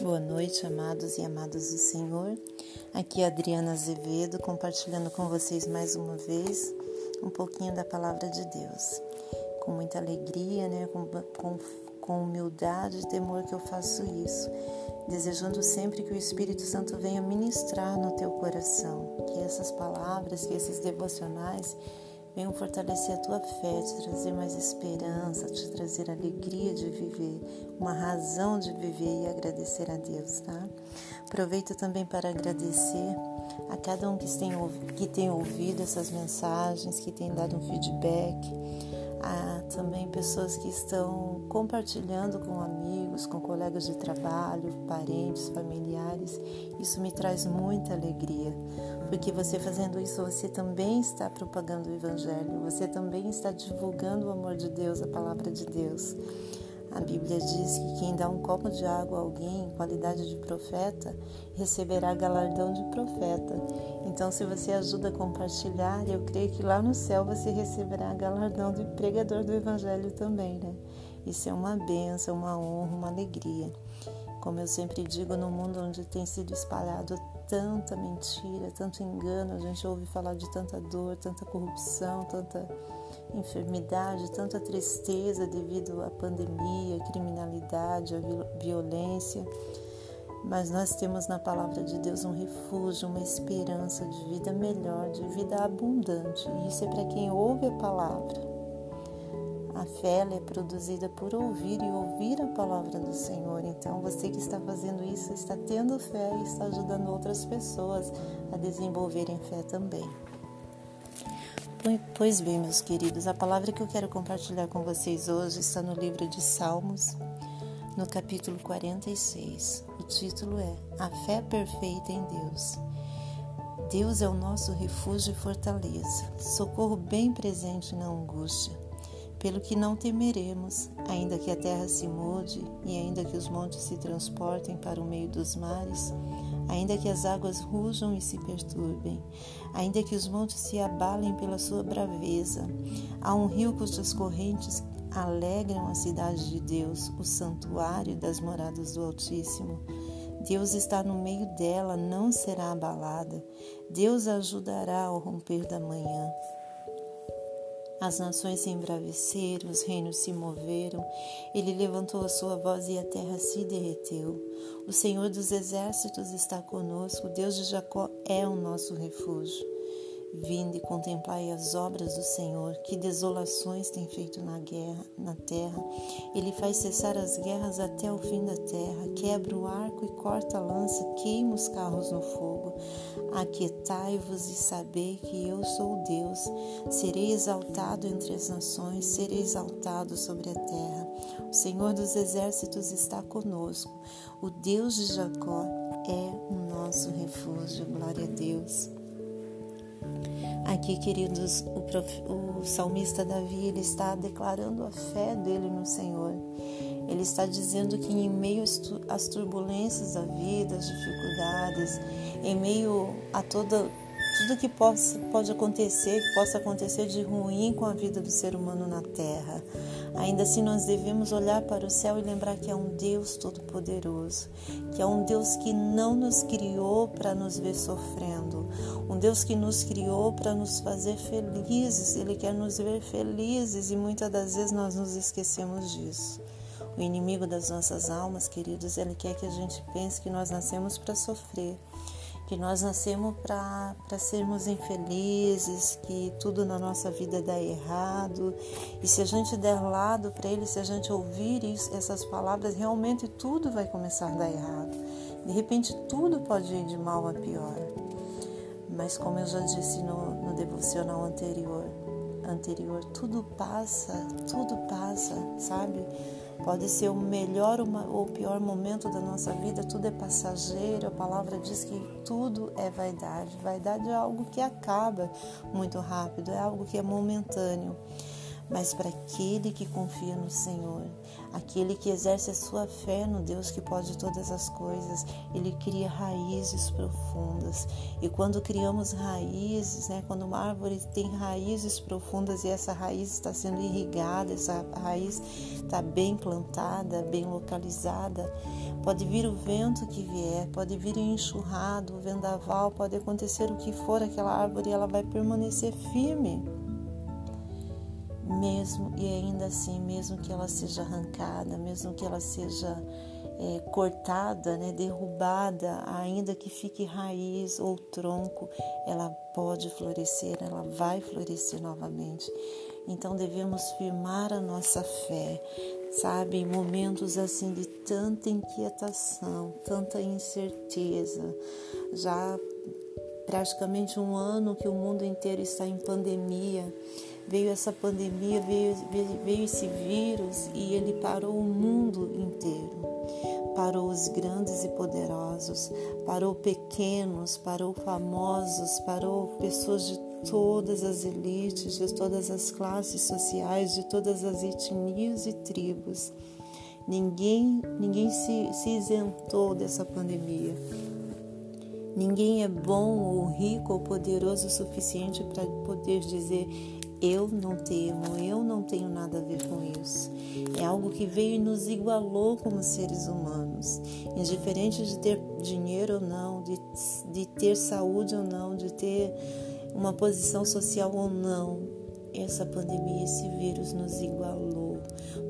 Boa noite, amados e amadas do Senhor. Aqui é Adriana Azevedo compartilhando com vocês mais uma vez um pouquinho da palavra de Deus. Com muita alegria, né? com, com, com humildade e temor que eu faço isso, desejando sempre que o Espírito Santo venha ministrar no teu coração, que essas palavras, que esses devocionais venham fortalecer a tua fé, te trazer mais esperança, te trazer alegria de viver, uma razão de viver e agradecer a Deus, tá? Aproveito também para agradecer a cada um que tem, que tem ouvido essas mensagens, que tem dado um feedback, a também pessoas que estão compartilhando com amigos, com colegas de trabalho, parentes, familiares. Isso me traz muita alegria, porque você fazendo isso, você também está propagando o Evangelho, você também está divulgando o amor de Deus, a palavra de Deus. A Bíblia diz que quem dá um copo de água a alguém em qualidade de profeta receberá galardão de profeta. Então, se você ajuda a compartilhar, eu creio que lá no céu você receberá galardão de pregador do Evangelho também, né? Isso é uma benção, uma honra, uma alegria. Como eu sempre digo, no mundo onde tem sido espalhado tanta mentira, tanto engano, a gente ouve falar de tanta dor, tanta corrupção, tanta enfermidade, tanta tristeza devido à pandemia, à criminalidade, à violência. Mas nós temos na palavra de Deus um refúgio, uma esperança de vida melhor, de vida abundante. E isso é para quem ouve a palavra. A fé é produzida por ouvir e ouvir a palavra do Senhor. Então, você que está fazendo isso está tendo fé e está ajudando outras pessoas a desenvolverem fé também. Pois bem, meus queridos, a palavra que eu quero compartilhar com vocês hoje está no livro de Salmos, no capítulo 46. O título é A Fé Perfeita em Deus. Deus é o nosso refúgio e fortaleza, socorro bem presente na angústia pelo que não temeremos, ainda que a terra se mude e ainda que os montes se transportem para o meio dos mares, ainda que as águas rujam e se perturbem, ainda que os montes se abalem pela sua braveza. Há um rio cujas correntes alegram a cidade de Deus, o santuário das moradas do Altíssimo. Deus está no meio dela, não será abalada. Deus ajudará ao romper da manhã. As nações se embraveceram, os reinos se moveram. Ele levantou a sua voz e a terra se derreteu. O Senhor dos exércitos está conosco, o Deus de Jacó é o nosso refúgio. Vinde e contemplai as obras do Senhor, que desolações tem feito na guerra, na terra. Ele faz cessar as guerras até o fim da terra, quebra o arco e corta a lança, queima os carros no fogo. Aquietai-vos e sabei que eu sou Deus. Serei exaltado entre as nações, serei exaltado sobre a terra. O Senhor dos exércitos está conosco. O Deus de Jacó é o nosso refúgio. Glória a Deus. Aqui, queridos, o, prof... o salmista Davi ele está declarando a fé dele no Senhor. Ele está dizendo que em meio às turbulências da vida, às dificuldades, em meio a toda tudo que possa, pode acontecer, que possa acontecer de ruim com a vida do ser humano na terra. Ainda assim, nós devemos olhar para o céu e lembrar que é um Deus todo-poderoso, que é um Deus que não nos criou para nos ver sofrendo, um Deus que nos criou para nos fazer felizes, Ele quer nos ver felizes e muitas das vezes nós nos esquecemos disso. O inimigo das nossas almas, queridos, ele quer que a gente pense que nós nascemos para sofrer que nós nascemos para sermos infelizes, que tudo na nossa vida dá errado. E se a gente der lado para ele, se a gente ouvir isso, essas palavras, realmente tudo vai começar a dar errado. De repente tudo pode ir de mal a pior. Mas como eu já disse no, no devocional anterior, anterior, tudo passa, tudo passa, sabe? Pode ser o melhor ou o pior momento da nossa vida, tudo é passageiro. A palavra diz que tudo é vaidade. Vaidade é algo que acaba muito rápido, é algo que é momentâneo. Mas para aquele que confia no Senhor, aquele que exerce a sua fé no Deus que pode todas as coisas, ele cria raízes profundas. E quando criamos raízes, né, quando uma árvore tem raízes profundas e essa raiz está sendo irrigada, essa raiz está bem plantada, bem localizada, pode vir o vento que vier, pode vir o enxurrado, o vendaval, pode acontecer o que for, aquela árvore ela vai permanecer firme mesmo e ainda assim, mesmo que ela seja arrancada, mesmo que ela seja é, cortada, né, derrubada, ainda que fique raiz ou tronco, ela pode florescer, ela vai florescer novamente. Então devemos firmar a nossa fé, sabe, em momentos assim de tanta inquietação, tanta incerteza, já praticamente um ano que o mundo inteiro está em pandemia veio essa pandemia, veio, veio esse vírus e ele parou o mundo inteiro. Parou os grandes e poderosos, parou pequenos, parou famosos, parou pessoas de todas as elites, de todas as classes sociais, de todas as etnias e tribos. Ninguém, ninguém se, se isentou dessa pandemia. Ninguém é bom ou rico ou poderoso o suficiente para poder dizer eu não temo, eu não tenho nada a ver com isso. É algo que veio e nos igualou como seres humanos, indiferente de ter dinheiro ou não, de, de ter saúde ou não, de ter uma posição social ou não. Essa pandemia, esse vírus nos igualou,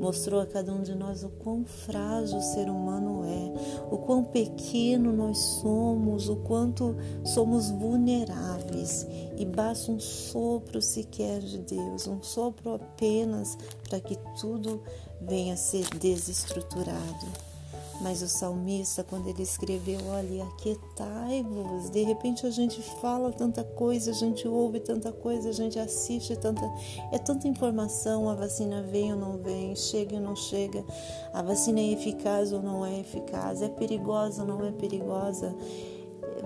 mostrou a cada um de nós o quão frágil o ser humano é, o quão pequeno nós somos, o quanto somos vulneráveis e basta um sopro sequer de Deus, um sopro apenas para que tudo venha a ser desestruturado. Mas o salmista, quando ele escreveu, olha, aquietai-vos, de repente a gente fala tanta coisa, a gente ouve tanta coisa, a gente assiste tanta. É tanta informação, a vacina vem ou não vem, chega ou não chega, a vacina é eficaz ou não é eficaz, é perigosa ou não é perigosa,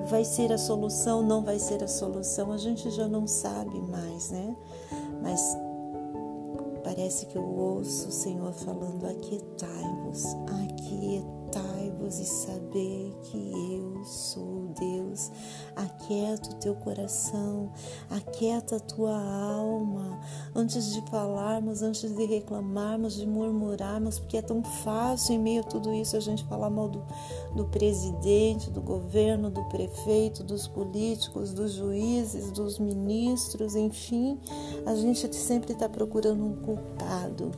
vai ser a solução, não vai ser a solução, a gente já não sabe mais, né? Mas parece que eu ouço o Senhor falando: aquietai-vos, aquietai e Aquieta o teu coração, aquieta a tua alma. Antes de falarmos, antes de reclamarmos, de murmurarmos, porque é tão fácil em meio a tudo isso a gente falar mal do, do presidente, do governo, do prefeito, dos políticos, dos juízes, dos ministros, enfim, a gente sempre está procurando um culpado.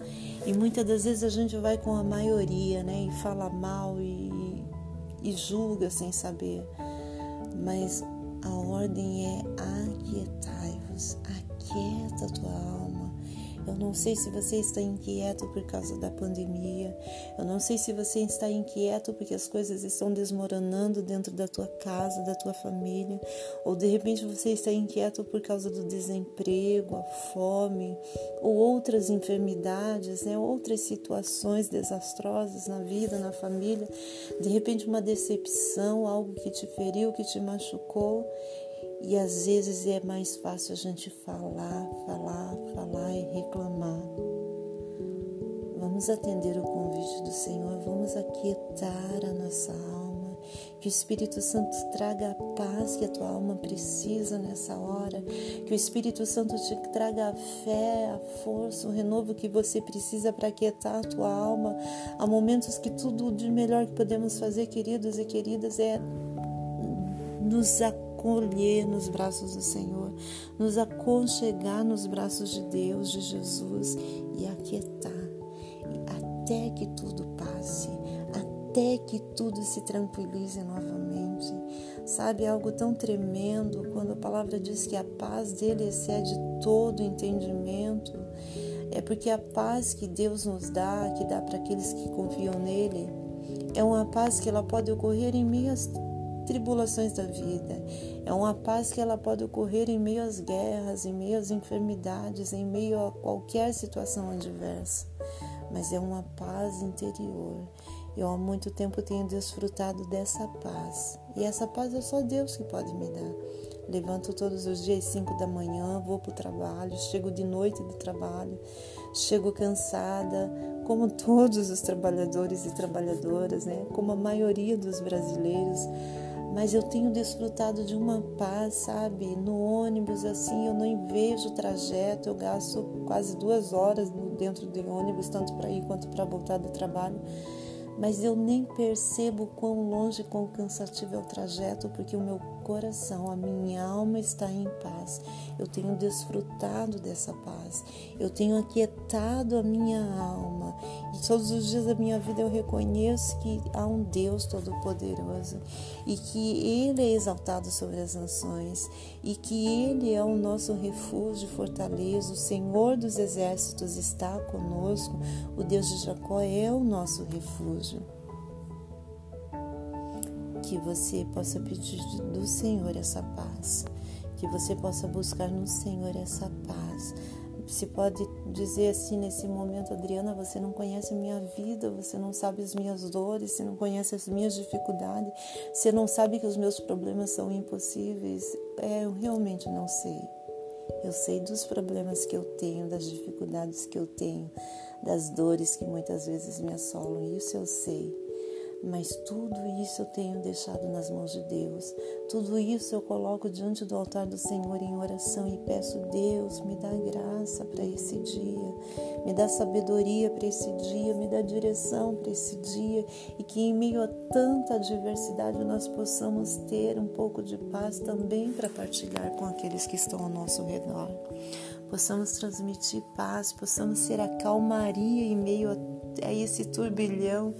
E muitas das vezes a gente vai com a maioria, né? E fala mal e, e julga sem saber. Mas a ordem é aquietai-vos, aquieta tua alma eu não sei se você está inquieto por causa da pandemia. Eu não sei se você está inquieto porque as coisas estão desmoronando dentro da tua casa, da tua família, ou de repente você está inquieto por causa do desemprego, a fome, ou outras enfermidades, né? outras situações desastrosas na vida, na família. De repente uma decepção, algo que te feriu, que te machucou. E às vezes é mais fácil a gente falar, Vamos atender o convite do Senhor, vamos aquietar a nossa alma. Que o Espírito Santo traga a paz que a tua alma precisa nessa hora. Que o Espírito Santo te traga a fé, a força, o renovo que você precisa para aquietar a tua alma. Há momentos que tudo de melhor que podemos fazer, queridos e queridas, é nos acolher nos braços do Senhor, nos aconchegar nos braços de Deus, de Jesus e aquietar, até que tudo passe, até que tudo se tranquilize novamente. Sabe, é algo tão tremendo quando a palavra diz que a paz dele excede todo entendimento. É porque a paz que Deus nos dá, que dá para aqueles que confiam nele, é uma paz que ela pode ocorrer em meio às tribulações da vida. É uma paz que ela pode ocorrer em meio às guerras, em meio às enfermidades, em meio a qualquer situação adversa. Mas é uma paz interior. Eu há muito tempo tenho desfrutado dessa paz. E essa paz é só Deus que pode me dar. Levanto todos os dias às 5 da manhã, vou para o trabalho, chego de noite do trabalho, chego cansada, como todos os trabalhadores e trabalhadoras, né? Como a maioria dos brasileiros. Mas eu tenho desfrutado de uma paz, sabe? No ônibus, assim, eu não vejo o trajeto, eu gasto quase duas horas dentro do ônibus, tanto para ir quanto para voltar do trabalho mas eu nem percebo quão longe, quão cansativo é o trajeto, porque o meu coração, a minha alma está em paz. Eu tenho desfrutado dessa paz. Eu tenho aquietado a minha alma. E todos os dias da minha vida eu reconheço que há um Deus todo-poderoso e que Ele é exaltado sobre as nações e que Ele é o nosso refúgio e fortaleza. O Senhor dos exércitos está conosco. O Deus de Jacó é o nosso refúgio que você possa pedir do Senhor essa paz, que você possa buscar no Senhor essa paz. Se pode dizer assim nesse momento, Adriana, você não conhece a minha vida, você não sabe as minhas dores, você não conhece as minhas dificuldades, você não sabe que os meus problemas são impossíveis. É, eu realmente não sei. Eu sei dos problemas que eu tenho, das dificuldades que eu tenho, das dores que muitas vezes me assolam, isso eu sei. Mas tudo isso eu tenho deixado nas mãos de Deus. Tudo isso eu coloco diante do altar do Senhor em oração e peço, Deus, me dá graça para esse dia, me dá sabedoria para esse dia, me dá direção para esse dia e que em meio a tanta adversidade nós possamos ter um pouco de paz também para partilhar com aqueles que estão ao nosso redor. Possamos transmitir paz, possamos ser a calmaria em meio a, a esse turbilhão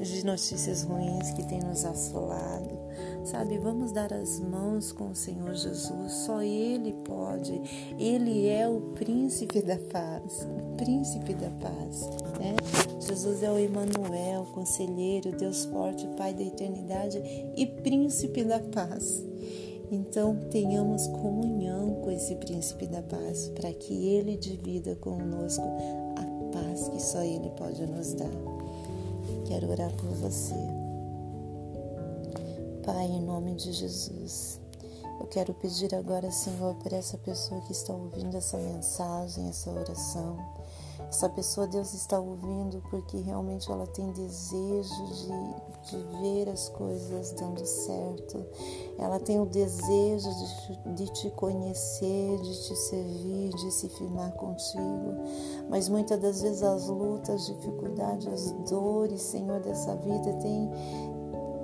de notícias ruins que tem nos assolado. Sabe, vamos dar as mãos com o Senhor Jesus, só Ele pode. Ele é o príncipe da paz, o príncipe da paz. Né? Jesus é o Emanuel, conselheiro, Deus forte, Pai da eternidade e príncipe da paz. Então, tenhamos comunhão com esse príncipe da paz, para que ele divida conosco a paz que só ele pode nos dar. Quero orar por você. Pai, em nome de Jesus, eu quero pedir agora, Senhor, por essa pessoa que está ouvindo essa mensagem, essa oração. Essa pessoa, Deus está ouvindo porque realmente ela tem desejo de, de ver as coisas dando certo. Ela tem o desejo de, de te conhecer, de te servir, de se firmar contigo. Mas muitas das vezes as lutas, as dificuldades, as dores, Senhor, dessa vida têm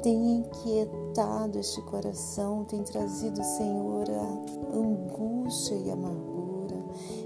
tem inquietado este coração, tem trazido, Senhor, a angústia e amargura.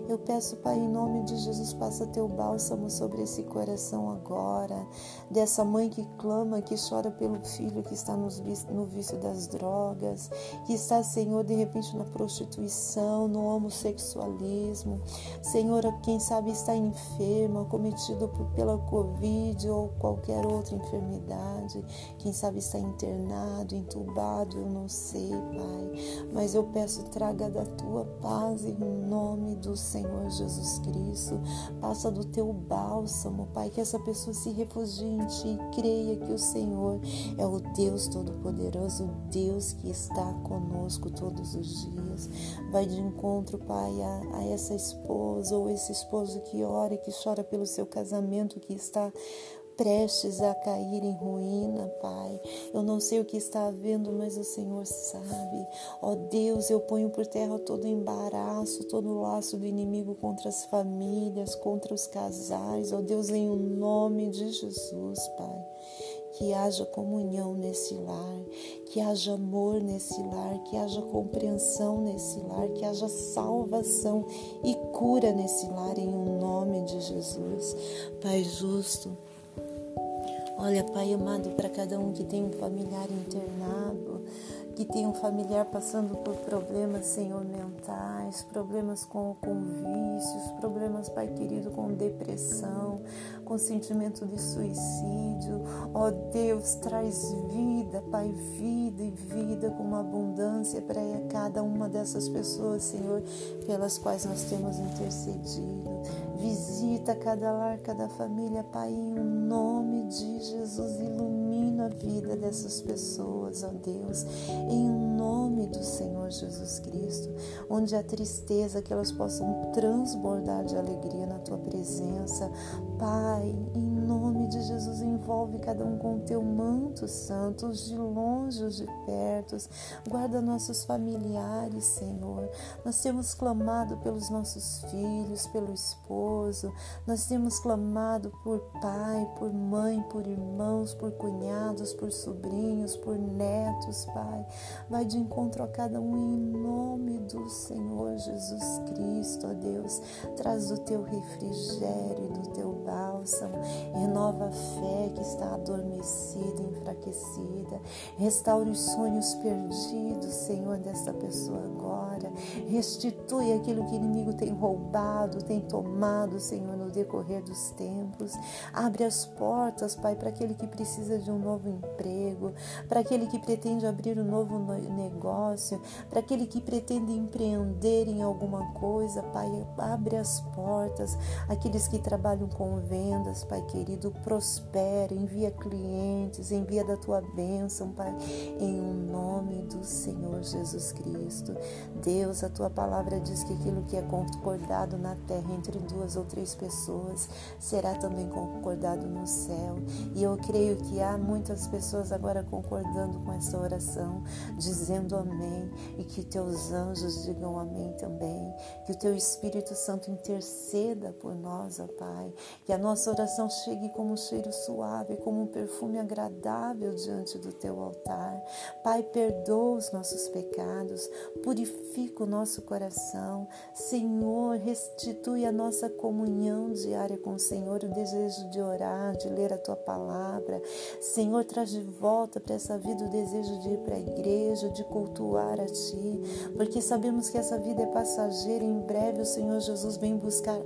Eu peço, Pai, em nome de Jesus, passa teu bálsamo sobre esse coração agora, dessa mãe que clama, que chora pelo filho que está no vício das drogas, que está, Senhor, de repente na prostituição, no homossexualismo. Senhor, quem sabe está enferma, cometido pela Covid ou qualquer outra enfermidade, quem sabe está internado, entubado, eu não sei, Pai, mas eu peço, traga da tua paz em nome do Senhor. Senhor Jesus Cristo. Passa do teu bálsamo, Pai, que essa pessoa se refugie em ti e creia que o Senhor é o Deus Todo-Poderoso, o Deus que está conosco todos os dias. Vai de encontro, Pai, a, a essa esposa ou esse esposo que ora e que chora pelo seu casamento que está prestes a cair em ruína, Pai. Eu não sei o que está havendo, mas o Senhor sabe. Ó Deus, eu ponho por terra todo embaraço, todo laço do inimigo contra as famílias, contra os casais. Ó Deus, em o nome de Jesus, Pai que haja comunhão nesse lar, que haja amor nesse lar, que haja compreensão nesse lar, que haja salvação e cura nesse lar em nome de Jesus. Pai justo, Olha, Pai amado, para cada um que tem um familiar internado, que tem um familiar passando por problemas, Senhor, mentais, problemas com, com vícios, problemas, Pai querido, com depressão, com sentimento de suicídio. Ó oh, Deus, traz vida, Pai, vida e vida com uma abundância para cada uma dessas pessoas, Senhor, pelas quais nós temos intercedido Visita cada lar, cada família, Pai, em nome de Jesus. Ilumina a vida dessas pessoas, ó Deus, em nome do Senhor Jesus Cristo. Onde a tristeza, que elas possam transbordar de alegria na tua presença. Pai, em nome de Jesus, envolve cada um com o teu manto santo, os de longe, os de perto. Guarda nossos familiares, Senhor. Nós temos clamado pelos nossos filhos, pelo esposo. Nós temos clamado por pai, por mãe, por irmãos, por cunhados, por sobrinhos, por netos, Pai. Vai de encontro a cada um em nome do Senhor Jesus Cristo, ó Deus. Traz o teu refrigério, do teu bálsamo. Renova a fé que está adormecida, enfraquecida. Restaure os sonhos perdidos, Senhor, desta pessoa agora. Restitui aquilo que o inimigo tem roubado, tem tomado, Senhor, no decorrer dos tempos. Abre as portas, Pai, para aquele que precisa de um novo emprego, para aquele que pretende abrir um novo negócio, para aquele que pretende empreender em alguma coisa, Pai, abre as portas. Aqueles que trabalham com vendas, Pai querido, prospera, envia clientes, envia da tua bênção, Pai, em um nome do Senhor Jesus Cristo. Deus, a tua palavra diz que aquilo que é concordado na terra entre duas ou três pessoas será também concordado no céu. E eu creio que há muitas pessoas agora concordando com essa oração, dizendo amém, e que teus anjos digam amém também, que o teu Espírito Santo interceda por nós, ó Pai, que a nossa oração chegue como um cheiro suave, como um perfume agradável diante do teu altar. Pai, perdoa os nossos pecados, purifica o nosso coração. Senhor, restitui a nossa comunhão diária com o Senhor, o desejo de orar, de ler a tua palavra. Senhor, traz de volta para essa vida o desejo de ir para a igreja, de cultuar a Ti, porque sabemos que essa vida é passageira em breve o Senhor Jesus vem buscar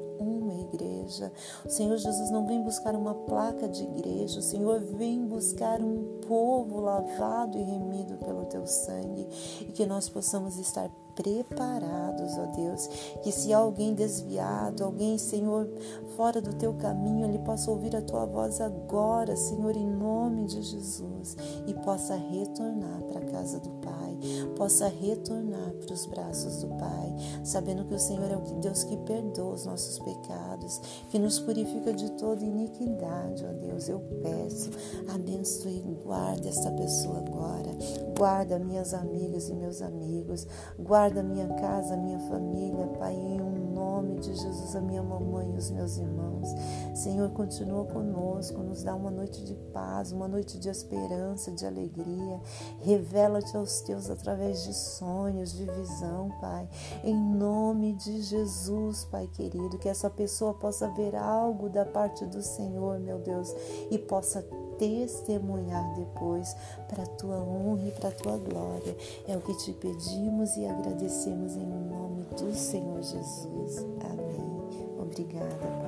uma igreja. O Senhor Jesus não vem buscar uma placa de igreja, o Senhor vem buscar um povo lavado e remido pelo Teu sangue. E que nós possamos estar preparados, ó Deus, que se alguém desviado, alguém, Senhor, fora do teu caminho, ele possa ouvir a tua voz agora, Senhor, em nome de Jesus, e possa retornar para a casa do Pai, possa retornar para os braços do Pai, sabendo que o Senhor é o Deus que perdoa os nossos pecados, que nos purifica de toda iniquidade, ó Deus. Eu peço, abençoe e guarde esta pessoa agora, guarda minhas amigas e meus amigos, Guarda minha casa, minha família, Pai, em um nome de Jesus, a minha mamãe e os meus irmãos. Senhor, continua conosco, nos dá uma noite de paz, uma noite de esperança, de alegria. Revela-te aos teus através de sonhos, de visão, Pai. Em nome de Jesus, Pai querido, que essa pessoa possa ver algo da parte do Senhor, meu Deus, e possa testemunhar depois para a tua honra e para a tua glória. É o que te pedimos e agradecemos em nome do Senhor Jesus. Amém. Obrigada.